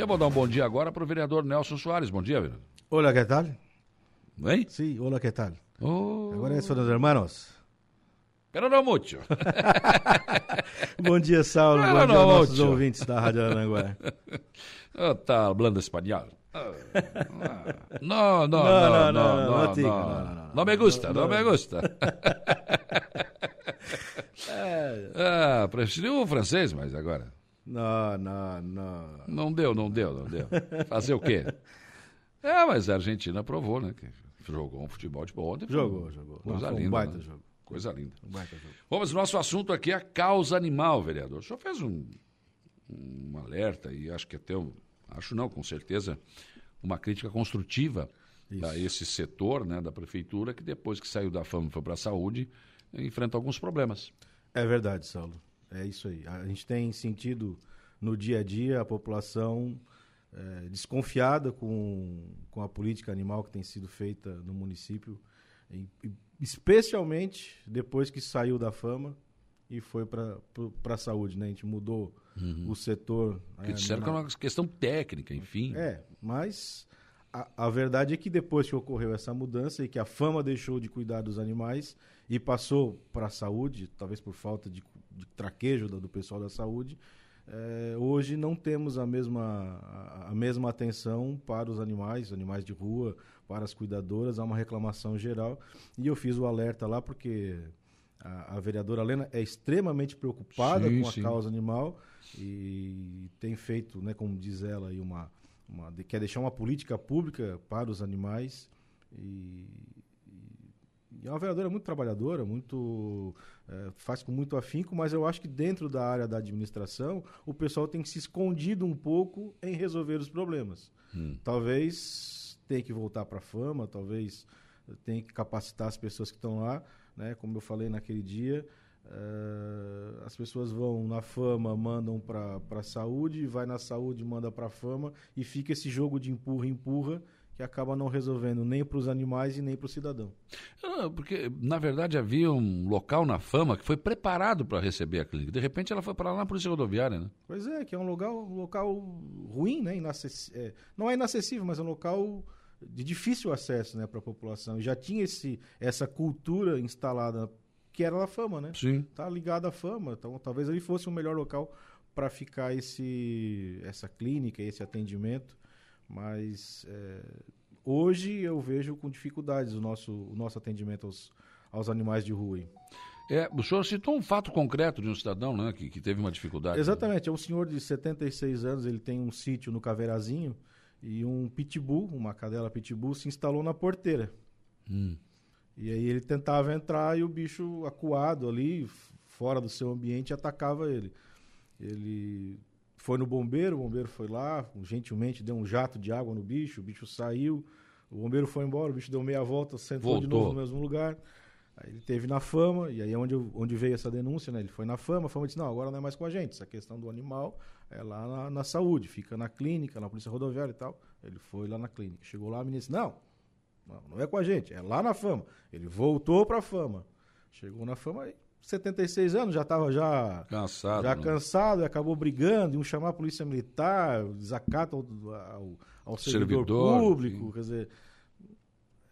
Eu vou dar um bom dia agora para o vereador Nelson Soares. Bom dia, vereador. Olá, que tal? Hein? Sí, hola, que tal? Oh, Agora são os hermanos. pero não muito. Bom dia, Saulo. Não, Bom dia não, aos nossos ouvintes da Rádio Aranguá. Ah, tá hablando espanhol. Ah, no, tica, no. no, no, no. No me gusta, No, me gusta. Ah, preferiu o francês, mas agora. Não, não, não. Não deu, não deu, não deu. Fazer o quê? É, mas a Argentina provou, né? Que jogou um futebol de ontem. foi Jogou, jogou. Coisa Não, foi um linda. baita né? jogo. Coisa linda. Um baita jogo. Vamos, nosso assunto aqui é a causa animal, vereador. O senhor fez um, um alerta e acho que até, um, acho não, com certeza, uma crítica construtiva a esse setor né, da prefeitura que depois que saiu da fama e foi para a saúde, enfrenta alguns problemas. É verdade, Saulo. É isso aí. A gente tem sentido no dia a dia a população é, desconfiada com, com a política animal que tem sido feita no município, e- especialmente depois que saiu da fama e foi para a saúde. Né? A gente mudou o setor. Porque é, disseram que é uma questão técnica, enfim. é, mas a, a verdade é que depois que ocorreu essa mudança e que a fama deixou de cuidar dos animais e passou para a saúde, talvez por falta de, de traquejo do, do pessoal da saúde, eh, hoje não temos a mesma, a, a mesma atenção para os animais, animais de rua, para as cuidadoras, há uma reclamação geral. E eu fiz o alerta lá porque a, a vereadora Lena é extremamente preocupada Sim, com a sim. causa animal e tem feito, né, como diz ela, aí uma, uma- quer deixar uma política pública para os animais e, e- é uma vereadora muito trabalhadora, muito eh, faz com muito afinco, mas eu acho que dentro da área da administração o pessoal tem se escondido um pouco em resolver os problemas. Talvez tenha que voltar para a fama, talvez tenha que capacitar as pessoas que estão lá, né? Como eu falei naquele dia, eh, as pessoas vão na fama, mandam para a saúde, vai na saúde, manda para a fama e fica esse jogo de empurra empurra que acaba não resolvendo nem para os animais e nem para o cidadão. Ah, Porque, na verdade, havia um local na fama que foi preparado para receber a clínica. De repente, ela foi para lá na Polícia Rodoviária, né? Pois é, que é um local, um local ruim, né? Inacessi- é, não é inacessível, mas é um local de difícil acesso né, para a população. E já tinha esse, essa cultura instalada que era na fama, né? Sim. Tá ligado à fama. Então, talvez ali fosse o melhor local para ficar esse, essa clínica, esse atendimento. Mas é, hoje eu vejo com dificuldades o nosso, o nosso atendimento aos, aos animais de rua. É, o senhor citou um fato concreto de um cidadão né, que, que teve uma dificuldade. Exatamente, é um senhor de 76 anos, ele tem um sítio no Caveirazinho e um pitbull, uma cadela pitbull, se instalou na porteira. Hum. E aí ele tentava entrar e o bicho acuado ali, fora do seu ambiente, atacava ele. Ele foi no bombeiro, o bombeiro foi lá, gentilmente deu um jato de água no bicho, o bicho saiu, o bombeiro foi embora, o bicho deu meia volta, sentou de Voltou. novo no mesmo lugar. Aí ele teve na fama, e aí é onde, onde veio essa denúncia, né? Ele foi na fama, a fama disse, não, agora não é mais com a gente, essa questão do animal é lá na, na saúde, fica na clínica, na polícia rodoviária e tal. Ele foi lá na clínica. Chegou lá, a menina disse, não, não, não é com a gente, é lá na fama. Ele voltou pra fama. Chegou na fama, aí, 76 anos, já estava já, Cansado. já né? cansado e acabou brigando, iam chamar a polícia militar, desacato ao, ao, ao servidor, Servidor, público, sim. quer dizer...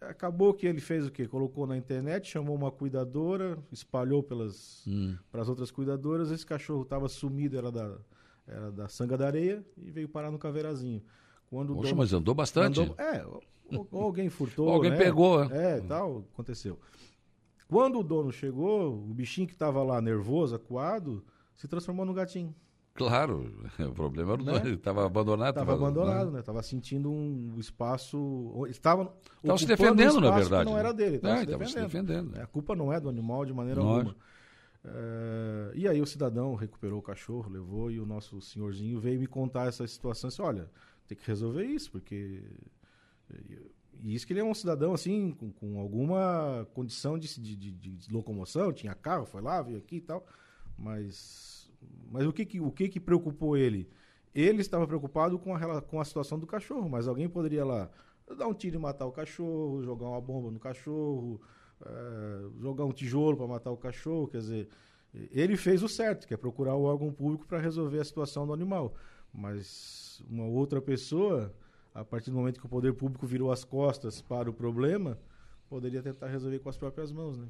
Acabou que ele fez o quê? Colocou na internet, chamou uma cuidadora, espalhou pelas Hum. para as outras cuidadoras. Esse cachorro estava sumido, era da, era da Sanga da Areia e veio parar no Caveirazinho. Quando Poxa, dono- mas andou bastante. Andou- é, ou, ou alguém furtou. Alguém né? pegou, É, tal, aconteceu. Quando o dono chegou, o bichinho que estava lá nervoso, acuado, se transformou no gatinho. Claro, o problema era o Né? dono, estava abandonado. Estava abandonado, né? Estava sentindo um espaço. Estava Estava se ocupando um defendendo, na verdade. não né? era dele. Estava É, se estava se defendendo. defendendo. A culpa não é do animal de maneira Nós. alguma. É, e aí o cidadão recuperou o cachorro, levou e o nosso senhorzinho veio me contar essa situação. Disse, olha, tem que resolver isso, porque... E isso que ele é um cidadão, assim, com, com alguma condição de, de, de- de locomoção, tinha carro, foi lá, veio aqui e tal, mas, mas o, que, que, o que, que preocupou ele? Ele estava preocupado com a, com a situação do cachorro, mas alguém poderia lá dar um tiro e matar o cachorro, jogar uma bomba no cachorro, eh, jogar um tijolo para matar o cachorro, quer dizer, ele fez o certo, que é procurar o órgão público para resolver a situação do animal. Mas uma outra pessoa, a partir do momento que o poder público virou as costas para o problema, poderia tentar resolver com as próprias mãos, né?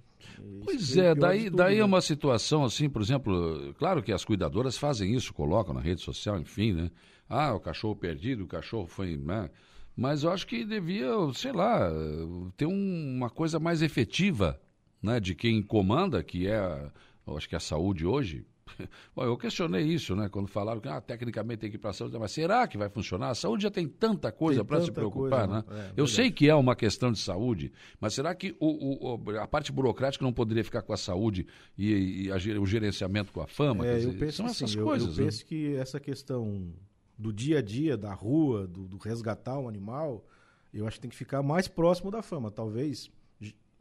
pois é, daí, tudo, daí é né? é uma situação assim, por exemplo, claro que as cuidadoras fazem isso, colocam na rede social, enfim, né? Ah, o cachorro perdido, o cachorro foi. Né? Mas eu acho que devia, sei lá, ter um, uma coisa mais efetiva né, de quem comanda, que é, eu acho que é a saúde hoje, Bom, eu questionei isso, né? Quando falaram que ah, tecnicamente tem que ir para a saúde, mas será que vai funcionar? A saúde já tem tanta coisa para se preocupar, coisa, né? É, eu verdade. sei que é uma questão de saúde, mas será que o, o, a parte burocrática não poderia ficar com a saúde e, e a, o gerenciamento com a fama? É, dizer, eu penso são essas sim, coisas. Eu, eu penso né? que essa questão do dia a dia, da rua, do, do resgatar um animal, eu acho que tem que ficar mais próximo da fama. Talvez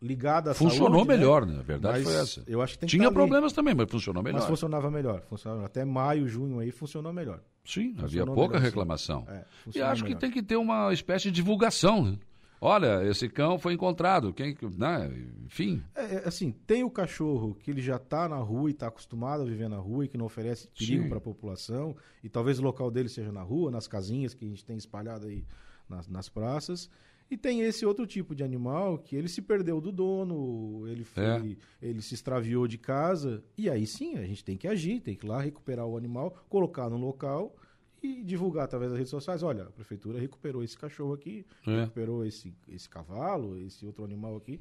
ligada à funcionou saúde, né? melhor, né? A verdade mas foi essa. Eu acho que tem Tinha que problemas também, mas funcionou melhor. Mas funcionava melhor, funcionava Até maio, junho aí funcionou melhor. Sim, funcionou havia pouca melhor, reclamação. É, e acho melhor. que tem que ter uma espécie de divulgação, né? Olha, esse cão foi encontrado, quem, né? enfim. É, é assim, tem o cachorro que ele já está na rua e está acostumado a viver na rua e que não oferece perigo para a população, e talvez o local dele seja na rua, nas casinhas que a gente tem espalhado aí nas, nas praças. E tem esse outro tipo de animal que ele se perdeu do dono, ele foi, é. ele se extraviou de casa, e aí sim, a gente tem que agir, tem que ir lá recuperar o animal, colocar no local e divulgar através das redes sociais, olha, a prefeitura recuperou esse cachorro aqui, é. recuperou esse, esse cavalo, esse outro animal aqui,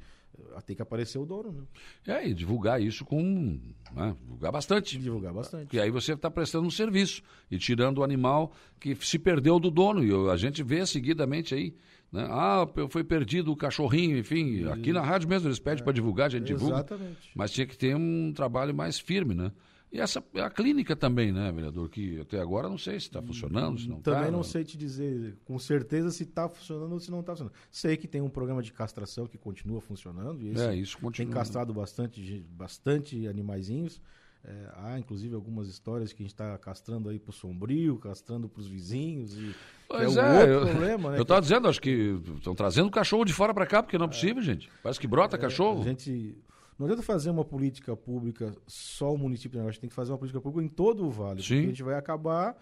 ah, tem que aparecer o dono, né? É, e divulgar isso com. Né, divulgar bastante. Divulgar bastante. Porque aí você está prestando um serviço e tirando o animal que se perdeu do dono. E a gente vê seguidamente aí né? Ah, foi perdido o cachorrinho, enfim. Isso. Aqui na rádio mesmo eles pedem é. para divulgar, a gente divulga. Exatamente. Mas tinha que ter um trabalho mais firme, né? E essa é a clínica também, né, vereador? Que até agora não sei se está funcionando, se não está. Também tá, não sei te dizer com certeza se está funcionando ou se não está funcionando. Sei que tem um programa de castração que continua funcionando. E é, isso continua. Tem castrado bastante, bastante animaizinhos. É, há, inclusive, algumas histórias que a gente está castrando aí para o sombrio, castrando para os vizinhos. E, pois é, é eu, problema, né? Eu estava dizendo, acho que estão trazendo cachorro de fora para cá, porque não é possível, gente. Parece que brota é, cachorro. A gente. Não adianta fazer uma política pública só o município, a gente tem que fazer uma política pública em todo o vale. Sim. Porque a gente vai acabar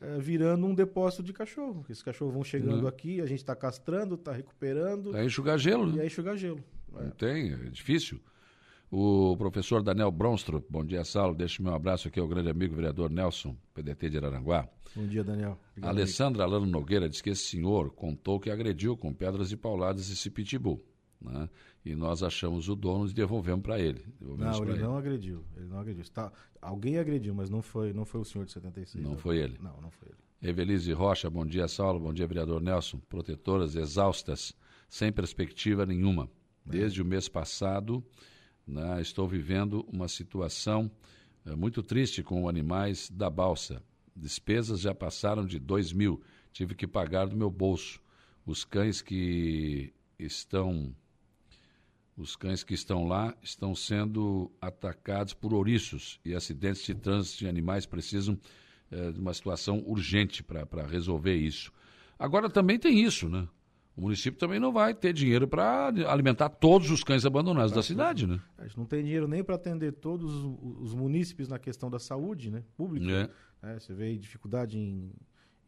é, virando um depósito de cachorro. Esses cachorros vão chegando uhum. aqui, a gente está castrando, está recuperando. É enxugar gelo, né? E é enxugar gelo. Não tem, é difícil. O professor Daniel Bronstro, bom dia, Saulo. Deixa meu abraço aqui ao grande amigo vereador Nelson, PDT de Araranguá. Bom dia, Daniel. Obrigado, Alessandra Alano Nogueira diz que esse senhor contou que agrediu com pedras e pauladas esse pitbull. Né? E nós achamos o dono e devolvemos para ele. Devolvemos não, ele, ele, não agrediu. Ele não agrediu. Alguém agrediu, mas não foi, não foi o senhor de 76. Não, não foi ele. Não, não foi ele. Evelise Rocha, bom dia, Saulo. Bom dia, vereador Nelson. Protetoras exaustas, sem perspectiva nenhuma. É. Desde é. o mês passado né, estou vivendo uma situação é, muito triste com animais da balsa. Despesas já passaram de dois mil. Tive que pagar do meu bolso. Os cães que estão os cães que estão lá estão sendo atacados por ouriços e acidentes de trânsito de animais precisam é, de uma situação urgente para resolver isso. Agora também tem isso, né? O município também não vai ter dinheiro para alimentar todos os cães abandonados da cidade, né? A gente não tem dinheiro nem para atender todos os munícipes na questão da saúde, né? Pública. É. É, você vê dificuldade em,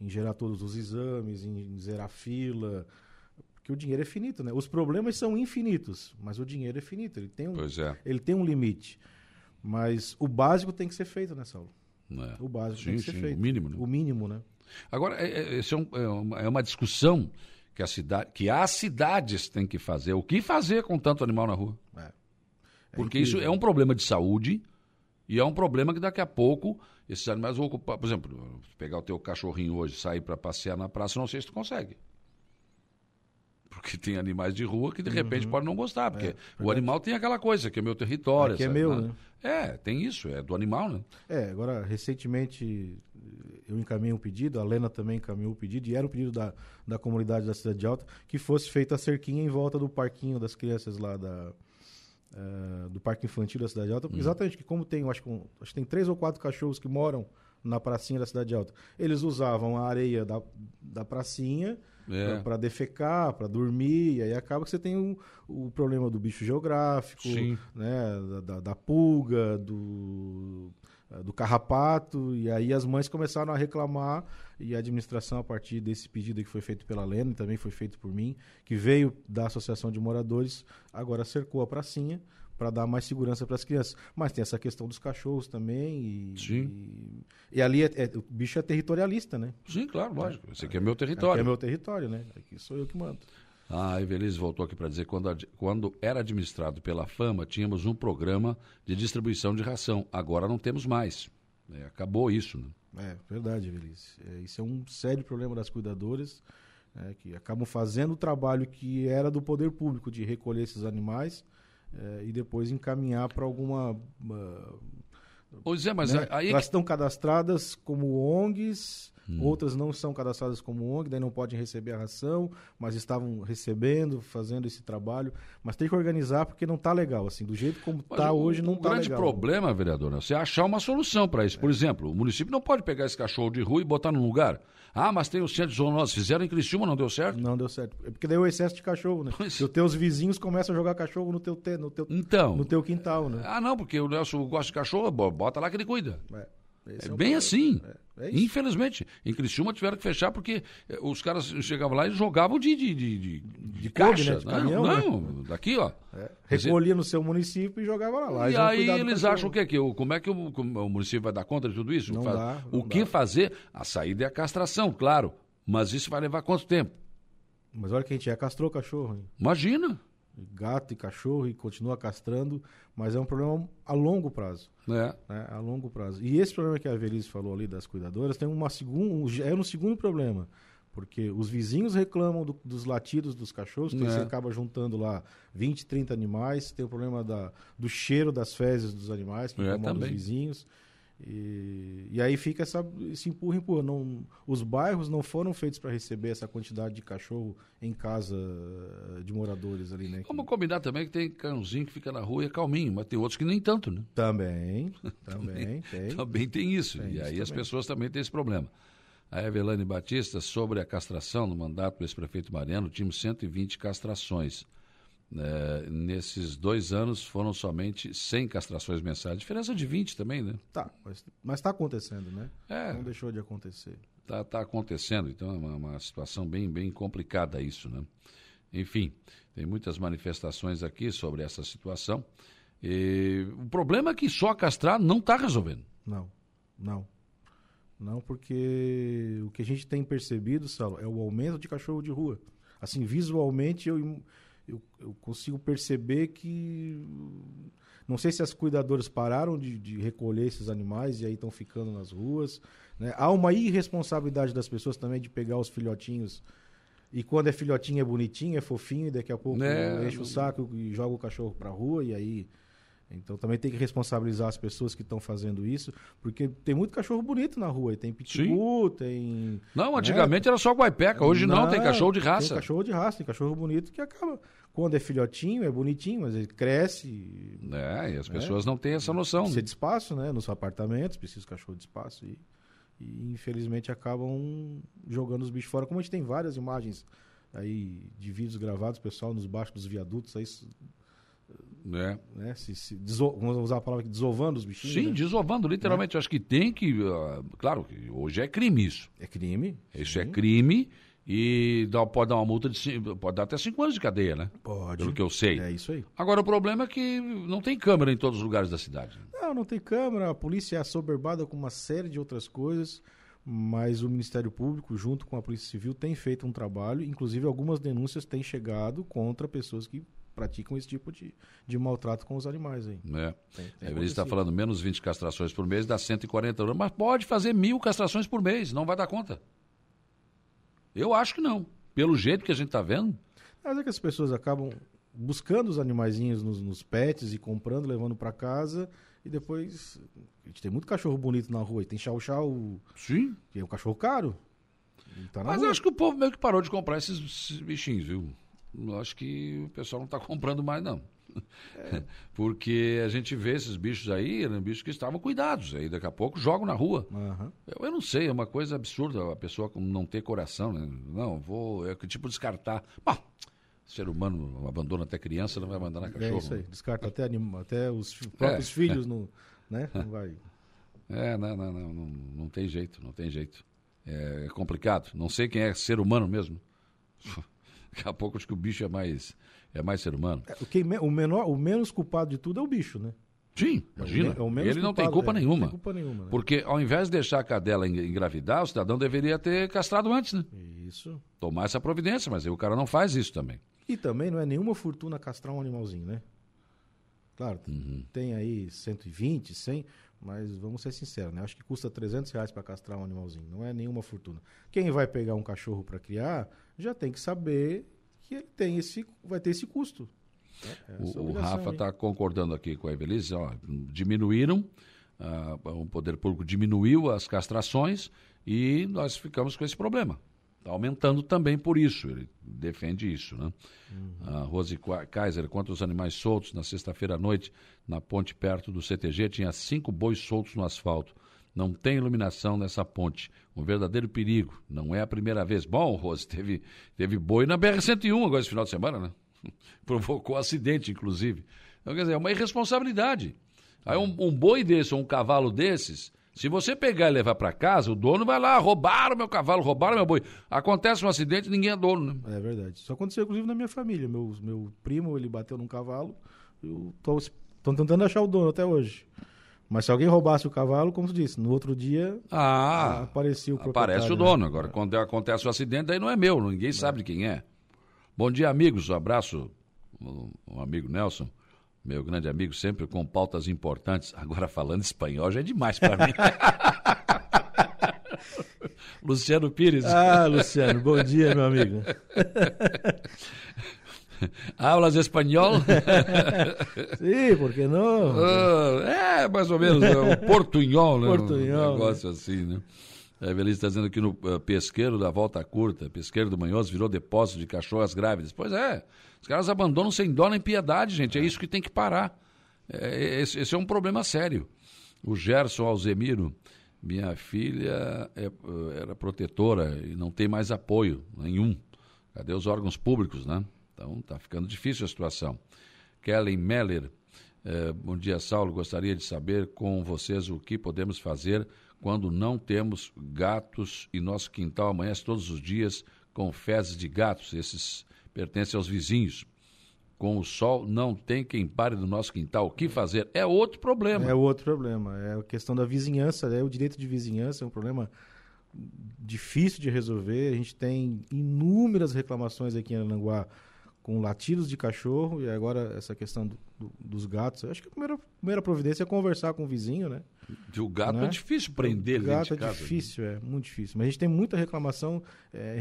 em, gerar todos os exames, em zerar fila, porque o dinheiro é finito, né? Os problemas são infinitos, mas o dinheiro é finito. Ele tem um, é. ele tem um limite. Mas o básico tem que ser feito, né, Saulo? É. O básico sim, tem que ser sim, feito. O mínimo, né? O mínimo, né? Agora, é, é, é, um, é, é uma discussão que, a cidade, que as cidades têm que fazer. O que fazer com tanto animal na rua? É. É Porque incrível. isso é um problema de saúde e é um problema que daqui a pouco esses animais vão ocupar. Por exemplo, pegar o teu cachorrinho hoje, sair para passear na praça, não sei se tu consegue. Porque tem animais de rua que de uhum. repente podem não gostar, porque é, o animal tem aquela coisa, que é meu território. que é meu, né? É, tem isso, é do animal, né? É, agora, recentemente eu encaminhei um pedido, a Lena também encaminhou o um pedido, e era um pedido da, da comunidade da Cidade Alta, que fosse feita a cerquinha em volta do parquinho das crianças lá da, uh, do Parque Infantil da Cidade Alta, uhum. exatamente, que como tem, acho, acho que tem três ou quatro cachorros que moram na pracinha da Cidade Alta, eles usavam a areia da, da pracinha é. para defecar, para dormir, e aí acaba que você tem o, o problema do bicho geográfico, né, da, da, da pulga, do do carrapato, e aí as mães começaram a reclamar, e a administração, a partir desse pedido que foi feito pela Lena, e também foi feito por mim, que veio da Associação de Moradores, agora cercou a pracinha para dar mais segurança para as crianças. Mas tem essa questão dos cachorros também, e, Sim. e, e ali é, é, o bicho é territorialista, né? Sim, claro, lógico. Esse aqui é meu território. Aqui é meu território, né? Aqui sou eu que mando. Ah, a Evelise voltou aqui para dizer quando quando era administrado pela Fama, tínhamos um programa de distribuição de ração. Agora não temos mais. É, acabou isso, né? É, verdade, Evelise. É, isso é um sério problema das cuidadoras, é, que acabam fazendo o trabalho que era do poder público de recolher esses animais é, e depois encaminhar para alguma. Uh, pois é, mas né? aí. Elas estão cadastradas como ONGs Hum. Outras não são cadastradas como ONG, daí não podem receber a ração, mas estavam recebendo, fazendo esse trabalho. Mas tem que organizar porque não está legal. Assim, do jeito como está hoje, não está legal. O grande problema, vereador, é você achar uma solução para isso. Por exemplo, o município não pode pegar esse cachorro de rua e botar num lugar. Ah, mas tem o centro de zoonose. Fizeram em Criciúma, não deu certo? Não deu certo. É porque daí o excesso de cachorro, né? Pois. Os teus vizinhos começam a jogar cachorro no teu, no teu, então, no teu quintal, né? Ah, não, porque o Nelson gosta de cachorro, bota lá que ele cuida. É. Esse é, é bem assim. É, é Infelizmente. Em Criciúma tiveram que fechar porque eh, os caras chegavam lá e jogavam de, de, de, de, de caixa. Né? De caminhão, não, né? daqui, ó. É. Recolhia no seu município e jogava lá. lá e aí eles acham que, que como é que o, o, município vai dar conta de tudo isso? Não Faz, dá, não o que dá. fazer? A saída é a castração, claro. Mas isso vai levar quanto tempo? Mas olha que a gente já castrou o cachorro. Hein? Imagina gato e cachorro e continua castrando, mas é um problema a longo prazo. É. Né? A longo prazo. E esse problema que a Veliz falou ali das cuidadoras tem uma segun, é um segundo problema. Porque os vizinhos reclamam do, dos latidos dos cachorros, que é. você acaba juntando lá 20, 30 animais, tem o problema da, do cheiro das fezes dos animais, que é, incomodam os vizinhos. E, e aí fica essa, esse empurra, empurra. Não, os bairros não foram feitos para receber essa quantidade de cachorro em casa de moradores ali, né? Vamos combinar também que tem cãozinho que fica na rua e é calminho, mas tem outros que nem tanto, né? Também, também, tem. Também tem isso. Tem e isso aí também. as pessoas também têm esse problema. A Evelane Batista, sobre a castração no mandato do ex-prefeito Mariano, tínhamos 120 castrações. É, nesses dois anos foram somente 100 castrações mensais. Diferença de 20 também, né? Tá, mas está acontecendo, né? É, Não deixou de acontecer. Está tá acontecendo, então é uma, uma, situação bem, bem complicada isso, né? Enfim, tem muitas manifestações aqui sobre essa situação. E o problema é que só castrar não está resolvendo. Não, não. Não, porque o que a gente tem percebido, Salo, é o aumento de cachorro de rua. Assim, visualmente, eu eu, eu consigo perceber que. Não sei se as cuidadoras pararam de, de recolher esses animais e aí estão ficando nas ruas. Né? Há uma irresponsabilidade das pessoas também de pegar os filhotinhos. E quando é filhotinho é bonitinho, é fofinho, e daqui a pouco é, enche o saco e joga o cachorro para a rua, e aí então também tem que responsabilizar as pessoas que estão fazendo isso, porque tem muito cachorro bonito na rua, tem pitbull, Sim. tem... Não, né? antigamente né? era só guaipeca, hoje não, não, tem cachorro de raça. Tem cachorro de raça, tem cachorro bonito que acaba... Quando é filhotinho, é bonitinho, mas ele cresce... É, e as né? pessoas não têm essa noção. Precisa de espaço, né? Nos apartamentos, precisa de cachorro de espaço e, e infelizmente acabam jogando os bichos fora, como a gente tem várias imagens aí de vídeos gravados, pessoal nos baixos dos viadutos, aí né? né? Se, se. Vamos usar a palavra desovando os bichinhos. Sim, né? desovando, literalmente. Né? Acho que tem que. Uh, claro que hoje é crime isso. É crime. Isso sim. é crime e dá, pode dar uma multa de. Pode dar até cinco anos de cadeia, né? Pode. Pelo que eu sei. É isso aí. Agora o problema é que não tem câmera em todos os lugares da cidade. Não, não tem câmera. A polícia é assoberbada com uma série de outras coisas. Mas o Ministério Público, junto com a Polícia Civil, tem feito um trabalho. Inclusive, algumas denúncias têm chegado contra pessoas que praticam esse tipo de, de maltrato com os animais aí. É. Tem, tem Ele está falando menos 20 castrações por mês, dá 140 euros. Mas pode fazer mil castrações por mês, não vai dar conta. Eu acho que não. Pelo jeito que a gente está vendo. Mas é que as pessoas acabam buscando os animaizinhos nos, nos pets e comprando, levando para casa e depois. A gente tem muito cachorro bonito na rua. E tem chau-chau. Sim. Que é um cachorro caro. Tá Mas rua. acho que o povo meio que parou de comprar esses, esses bichinhos, viu? Acho que o pessoal não está comprando mais, não. É. Porque a gente vê esses bichos aí, eram bichos que estavam cuidados, aí daqui a pouco jogam na rua. Uhum. Eu, eu, não sei, é uma coisa absurda a pessoa não ter coração, né? Não, vou, é que tipo descartar. Bom, ser humano abandona até criança, não vai abandonar é cachorro. É isso aí, descarta até, anima, até os próprios é. filhos, no, né? Não vai. É, não, não, não, não, não tem jeito, não tem jeito. É complicado. Não sei quem é ser humano mesmo. Daqui a pouco acho que o bicho é mais, é mais ser humano. É, o, menor, o menos culpado de tudo é o bicho, né? Sim, imagina. É o, é o ele não tem culpa é, nenhuma. Não tem culpa nenhuma né? Porque ao invés de deixar a cadela engravidar, o cidadão deveria ter castrado antes, né? Isso. Tomar essa providência, mas aí o cara não faz isso também. E também não é nenhuma fortuna castrar um animalzinho, né? Claro, uhum. tem aí 120, 100, mas vamos ser sinceros, né? Acho que custa 300 reais para castrar um animalzinho, não é nenhuma fortuna. Quem vai pegar um cachorro para criar já tem que saber que ele tem esse, vai ter esse custo. É o, o, Rafa está concordando aqui com a Evelise, ó, diminuíram, uh, o poder público diminuiu as castrações e nós ficamos com esse problema. Está aumentando também por isso, ele defende isso. Né? Uhum. A Rose Kaiser, contra os animais soltos, na sexta-feira à noite, na ponte perto do CTG, tinha cinco bois soltos no asfalto. Não tem iluminação nessa ponte. Um verdadeiro perigo. Não é a primeira vez. Bom, Rose, teve, teve boi na BR-101 agora esse final de semana, né? Provocou acidente, inclusive. Então, quer dizer, é uma irresponsabilidade. Aí um, um boi desse ou um cavalo desses se você pegar e levar para casa, o dono vai lá, roubaram meu cavalo, roubaram meu boi. Acontece um acidente, ninguém é dono, né? É verdade. Isso aconteceu, inclusive, na minha família. Meu, meu primo, ele bateu num cavalo. Eu tô, tô tentando achar o dono até hoje. Mas se alguém roubasse o cavalo, como você disse, no outro dia ah, aparecia o proprietário. Aparece o dono. Né? Agora, quando acontece o acidente, aí não é meu, ninguém sabe de quem é. Bom dia, amigos. Um abraço, o amigo Nelson meu grande amigo, sempre com pautas importantes. Agora falando espanhol já é demais para mim. Luciano Pires. Ah, Luciano, bom dia, meu amigo. Hablas espanhol? Sim, por que não? Uh, é, mais ou menos, é um portunhol, né? Portunhol. Um negócio né? assim, né? A Evelise está dizendo que no uh, pesqueiro da Volta Curta, pesqueiro do Manhoso, virou depósito de cachorras grávidas. Pois é, os caras abandonam sem dó nem piedade, gente. É, é isso que tem que parar. É, esse, esse, é um problema sério. O Gerson Alzemiro, minha filha é, era protetora e não tem mais apoio nenhum. Cadê os órgãos públicos, né? Então está ficando difícil a situação. Kellen Meller, eh, bom dia, Saulo. Gostaria de saber com vocês o que podemos fazer quando não temos gatos e nosso quintal amanhece todos os dias com fezes de gatos. Esses pertencem aos vizinhos. Com o sol, não tem quem pare do nosso quintal. O que fazer? É outro problema. É outro problema. É a questão da vizinhança, é o direito de vizinhança, é um problema difícil de resolver. A gente tem inúmeras reclamações aqui em Arananguá com latidos de cachorro e agora essa questão do, do, dos gatos. Eu acho que a primeira, primeira providência é conversar com o vizinho, né? E o gato né? é difícil prender ele. O gato é casa, difícil, né? é muito difícil. Mas a gente tem muita reclamação é,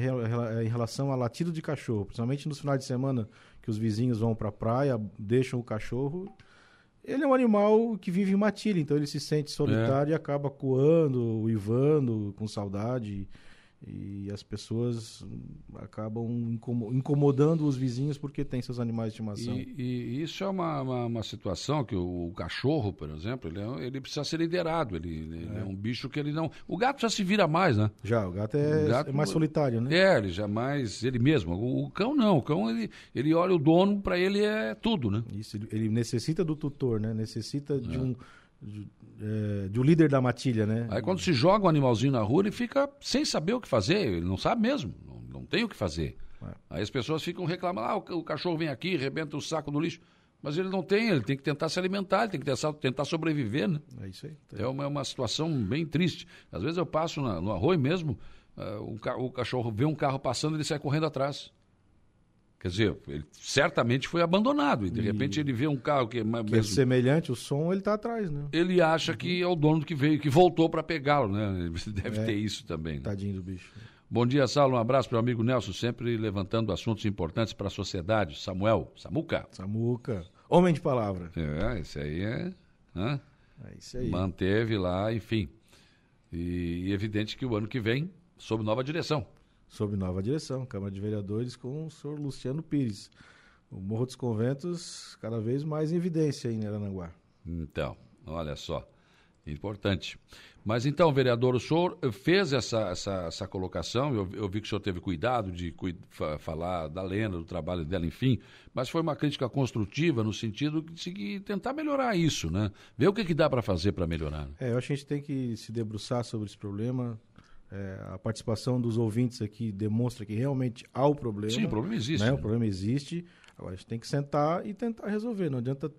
em relação a latido de cachorro, principalmente nos finais de semana que os vizinhos vão para a praia, deixam o cachorro. Ele é um animal que vive em matilha, então ele se sente solitário é. e acaba coando, uivando, com saudade. E as pessoas acabam incomodando os vizinhos porque tem seus animais de estimação. E, e isso é uma, uma, uma, situação que o, o, cachorro, por exemplo, ele, é, ele precisa ser liderado. Ele, ele é. é. um bicho que ele não. O gato já se vira mais, né? Já, o gato é, o gato, é mais solitário, né? É, ele já mais ele mesmo. O, o cão não. O cão, ele, ele olha o dono, para ele é tudo, né? Isso, ele necessita do tutor, né? Necessita de é. um de, é, de um líder da matilha, né? Aí quando se joga um animalzinho na rua, ele fica sem saber o que fazer, ele não sabe mesmo, não, não tem o que fazer. É. Aí as pessoas ficam reclamando, ah, o, o cachorro vem aqui, rebenta o saco do lixo. Mas ele não tem, ele tem que tentar se alimentar, ele tem que tentar, tentar sobreviver, né? É isso aí. Tá. É uma, uma situação bem triste. Às vezes eu passo na, no arroio mesmo, uh, o, o cachorro vê um carro passando, ele sai correndo atrás. Quer dizer, ele certamente foi abandonado e de e... repente ele vê um carro que, é que mesmo... é semelhante, o som ele está atrás, né? Ele acha uhum. que é o dono que veio, que voltou para pegá-lo, né? Deve é. ter isso também. Né? Tadinho do bicho. Bom dia, Saulo. Um abraço para o amigo Nelson, sempre levantando assuntos importantes para a sociedade. Samuel, Samuca. Samuca. Homem de palavra. É, esse aí é. Né? É isso aí. Manteve lá, enfim. E, e evidente que o ano que vem, sob nova direção sob nova direção, Câmara de Vereadores com o senhor Luciano Pires. O Morro dos Conventos cada vez mais em evidência aí em Arananguá. Então, olha só. Importante. Mas então, vereador, o senhor fez essa, essa, essa colocação, eu, eu vi que o senhor teve cuidado de falar da Lena, do trabalho dela, enfim, mas foi uma crítica construtiva no sentido de tentar melhorar isso, né? Ver o que, que dá para fazer para melhorar. É, eu acho que a gente tem que se debruçar sobre esse problema. É, a participação dos ouvintes aqui demonstra que realmente há o problema. Sim, o problema existe. Né? Né? O problema existe. Agora a gente tem que sentar e tentar resolver. Não adianta.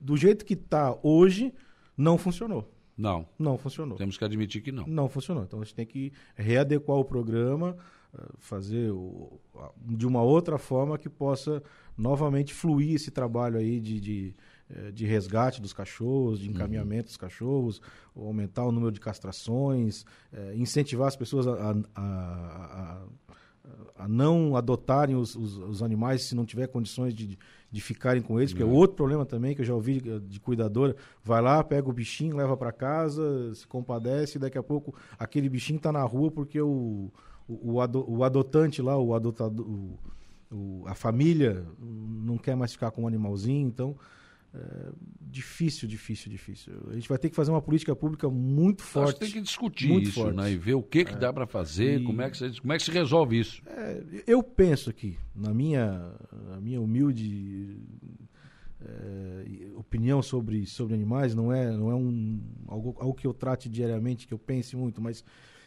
Do jeito que está hoje, não funcionou. Não. Não funcionou. Temos que admitir que não. Não funcionou. Então a gente tem que readequar o programa, eh, fazer o, de uma outra forma que possa novamente fluir esse trabalho aí de, de, de resgate dos cachorros, de encaminhamento uhum. dos cachorros, aumentar o número de castrações, é, incentivar as pessoas a, a, a, a não adotarem os, os, os, animais se não tiver condições de, de ficarem com eles, porque é uhum. outro problema também que eu já ouvi de, de cuidadora, vai lá, pega o bichinho, leva para casa, se compadece, e daqui a pouco aquele bichinho está na rua porque o, o, o, ado, o adotante lá, o adotado, o, o, a família não quer mais ficar com o animalzinho, então é, difícil, difícil, difícil. A gente vai ter que fazer uma política pública muito forte. Acho que tem que discutir isso, forte. né? E ver o que, que é. dá para fazer, e... como, é que se, como é que se resolve isso. É, eu penso que, na minha, na minha humilde é, opinião sobre, sobre animais, não é, não é um, algo, algo que eu trate diariamente, que eu pense muito, mas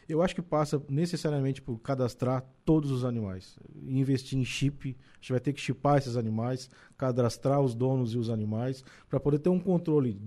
eu acho que passa necessariamente por cadastrar todos os animais. Investir em chip, a gente vai ter que chipar esses animais, cadastrar os donos e os animais, para poder ter um controle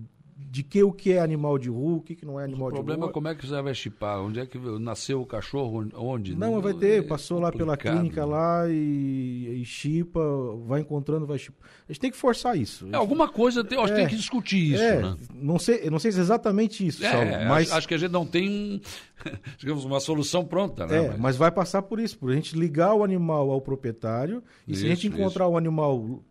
de que o que é animal de rua, o que, que não é animal de rua. O problema é como é que você vai chipar? Onde é que nasceu o cachorro? Onde? Não, vai ter, é passou lá pela clínica lá e, e chipa, vai encontrando, vai chipar. A gente tem que forçar isso. É, alguma coisa tem, acho é, tem que discutir isso, é, né? Não sei, não sei se é exatamente isso, é, Saulo, mas... Acho, acho, que a gente não tem, digamos, uma solução pronta, né? É, mas... mas vai passar por isso, por a gente ligar o animal ao proprietário e isso, se a gente encontrar isso. o animal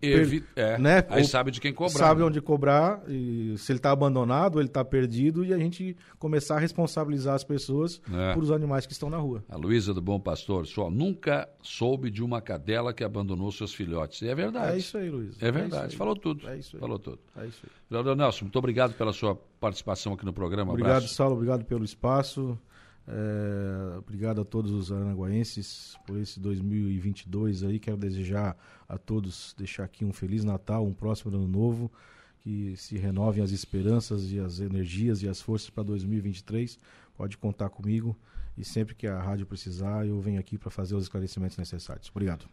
Evi é, né? Aí Ou sabe de quem cobrar. Sabe né? onde cobrar, se ele está abandonado, ele está perdido, e a gente começar a responsabilizar as pessoas é. por os animais que estão na rua. A Luísa do Bom Pastor, só nunca soube de uma cadela que abandonou seus filhotes. E é verdade. É isso aí, Luísa. É verdade. É Falou tudo. É isso aí. Falou tudo. É isso aí. Vereador Nelson, muito obrigado pela sua participação aqui no programa. Obrigado, Abraço. Saulo. Obrigado pelo espaço. É, obrigado a todos os aranaguaenses por esse 2022 aí. Quero desejar a todos, deixar aqui um Feliz Natal, um próximo ano novo, que se renovem as esperanças e as energias e as forças para 2023. Pode contar comigo e sempre que a rádio precisar, eu venho aqui para fazer os esclarecimentos necessários. Obrigado.